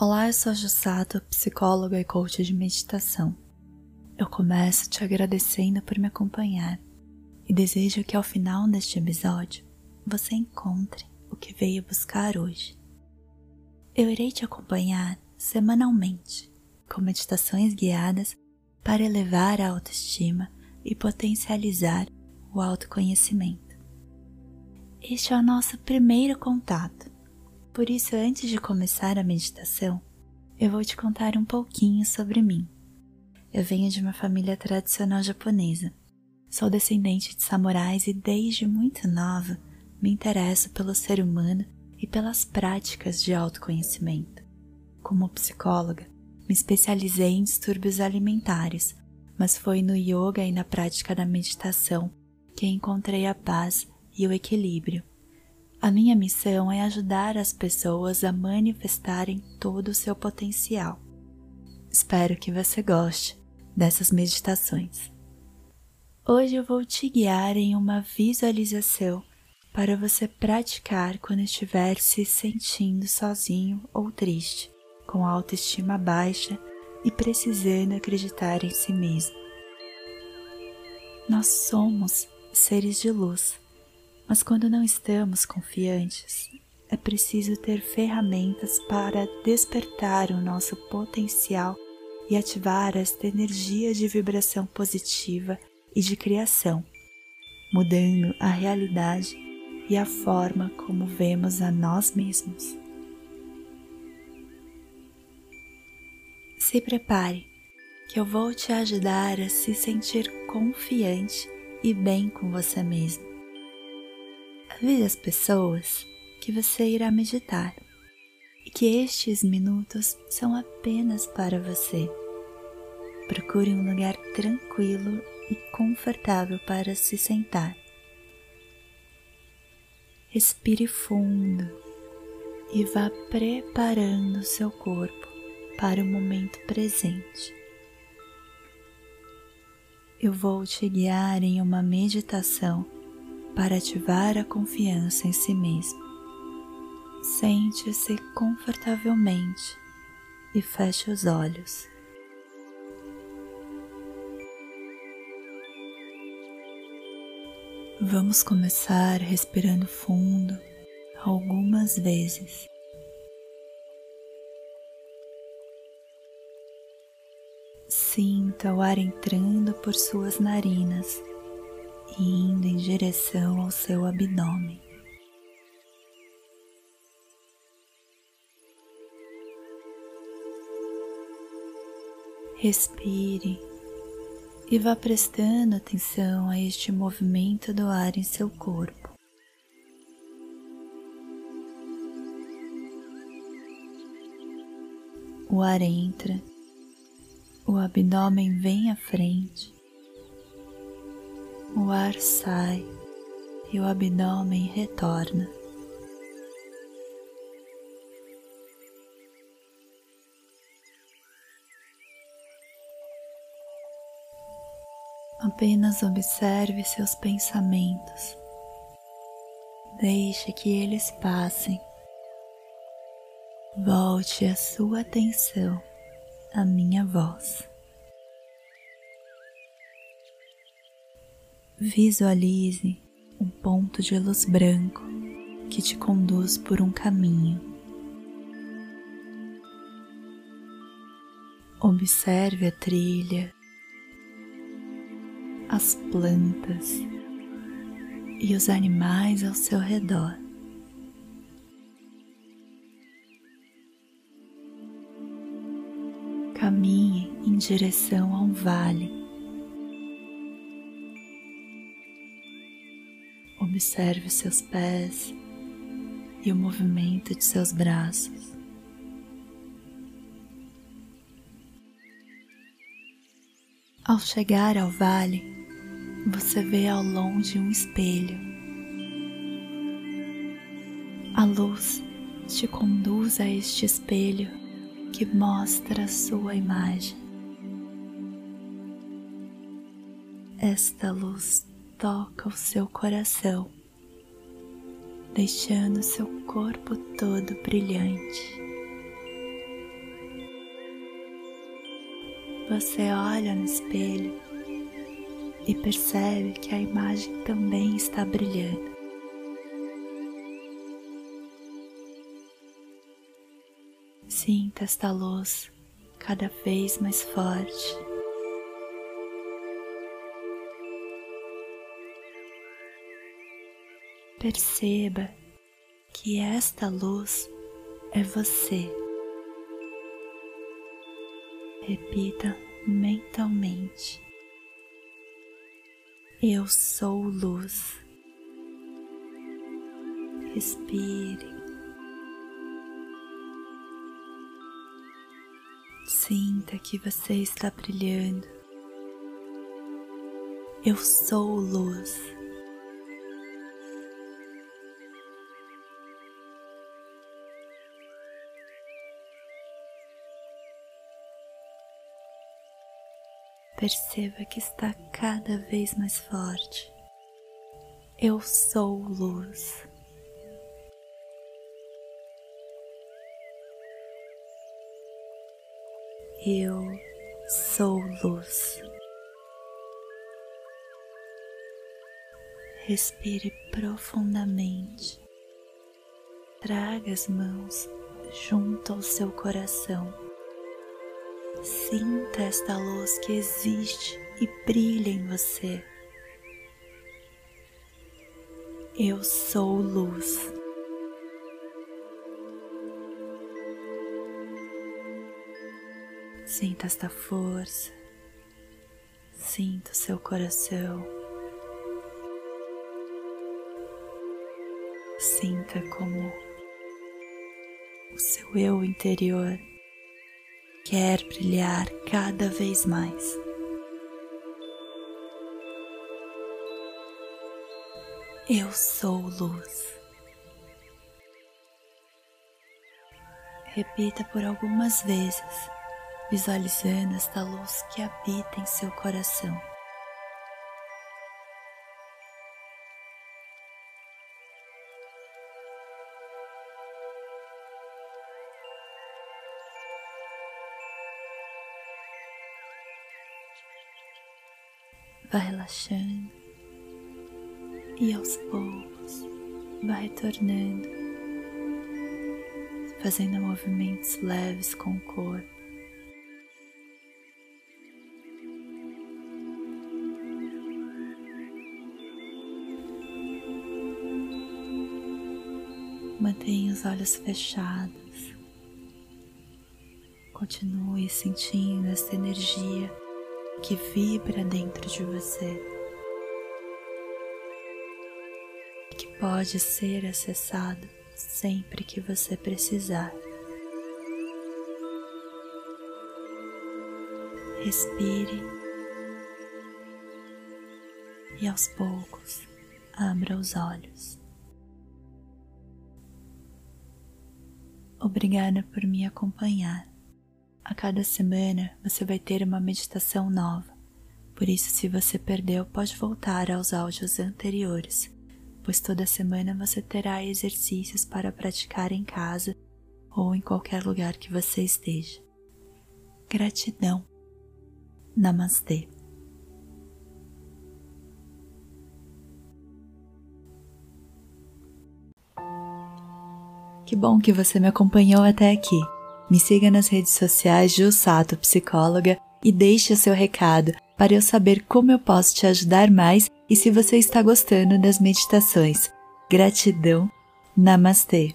Olá, eu sou a Jussato, psicóloga e coach de meditação. Eu começo te agradecendo por me acompanhar e desejo que ao final deste episódio você encontre o que veio buscar hoje. Eu irei te acompanhar semanalmente com meditações guiadas para elevar a autoestima e potencializar o autoconhecimento. Este é o nosso primeiro contato por isso, antes de começar a meditação, eu vou te contar um pouquinho sobre mim. Eu venho de uma família tradicional japonesa. Sou descendente de samurais e desde muito nova me interesso pelo ser humano e pelas práticas de autoconhecimento. Como psicóloga, me especializei em distúrbios alimentares, mas foi no yoga e na prática da meditação que encontrei a paz e o equilíbrio a minha missão é ajudar as pessoas a manifestarem todo o seu potencial. Espero que você goste dessas meditações. Hoje eu vou te guiar em uma visualização para você praticar quando estiver se sentindo sozinho ou triste, com autoestima baixa e precisando acreditar em si mesmo. Nós somos seres de luz mas quando não estamos confiantes, é preciso ter ferramentas para despertar o nosso potencial e ativar esta energia de vibração positiva e de criação, mudando a realidade e a forma como vemos a nós mesmos. Se prepare, que eu vou te ajudar a se sentir confiante e bem com você mesmo. Avise as pessoas que você irá meditar e que estes minutos são apenas para você. Procure um lugar tranquilo e confortável para se sentar. Respire fundo e vá preparando seu corpo para o momento presente. Eu vou te guiar em uma meditação para ativar a confiança em si mesmo. Sente-se confortavelmente e feche os olhos. Vamos começar respirando fundo algumas vezes. Sinta o ar entrando por suas narinas indo em direção ao seu abdômen. Respire e vá prestando atenção a este movimento do ar em seu corpo. O ar entra, o abdômen vem à frente o ar sai e o abdômen retorna. Apenas observe seus pensamentos. Deixe que eles passem. Volte a sua atenção à minha voz. Visualize um ponto de luz branco que te conduz por um caminho. Observe a trilha, as plantas e os animais ao seu redor. Caminhe em direção a um vale Observe seus pés e o movimento de seus braços. Ao chegar ao vale, você vê ao longe um espelho. A luz te conduz a este espelho que mostra a sua imagem. Esta luz toca o seu coração, deixando seu corpo todo brilhante. Você olha no espelho e percebe que a imagem também está brilhando. Sinta esta luz cada vez mais forte. Perceba que esta luz é você. Repita mentalmente: Eu sou luz. Respire. Sinta que você está brilhando. Eu sou luz. Perceba que está cada vez mais forte. Eu sou luz. Eu sou luz. Respire profundamente. Traga as mãos junto ao seu coração. Sinta esta luz que existe e brilha em você. Eu sou luz. Sinta esta força, sinta o seu coração, sinta como o seu eu interior quer brilhar cada vez mais. Eu sou luz. Repita por algumas vezes visualizando esta luz que habita em seu coração. Vai relaxando e aos poucos vai retornando, fazendo movimentos leves com o corpo. Mantenha os olhos fechados. Continue sentindo essa energia que vibra dentro de você, que pode ser acessado sempre que você precisar. Respire e aos poucos abra os olhos. Obrigada por me acompanhar. A cada semana você vai ter uma meditação nova. Por isso, se você perdeu, pode voltar aos áudios anteriores, pois toda semana você terá exercícios para praticar em casa ou em qualquer lugar que você esteja. Gratidão. Namastê. Que bom que você me acompanhou até aqui. Me siga nas redes sociais Jussato Psicóloga e deixe o seu recado para eu saber como eu posso te ajudar mais e se você está gostando das meditações. Gratidão. Namastê.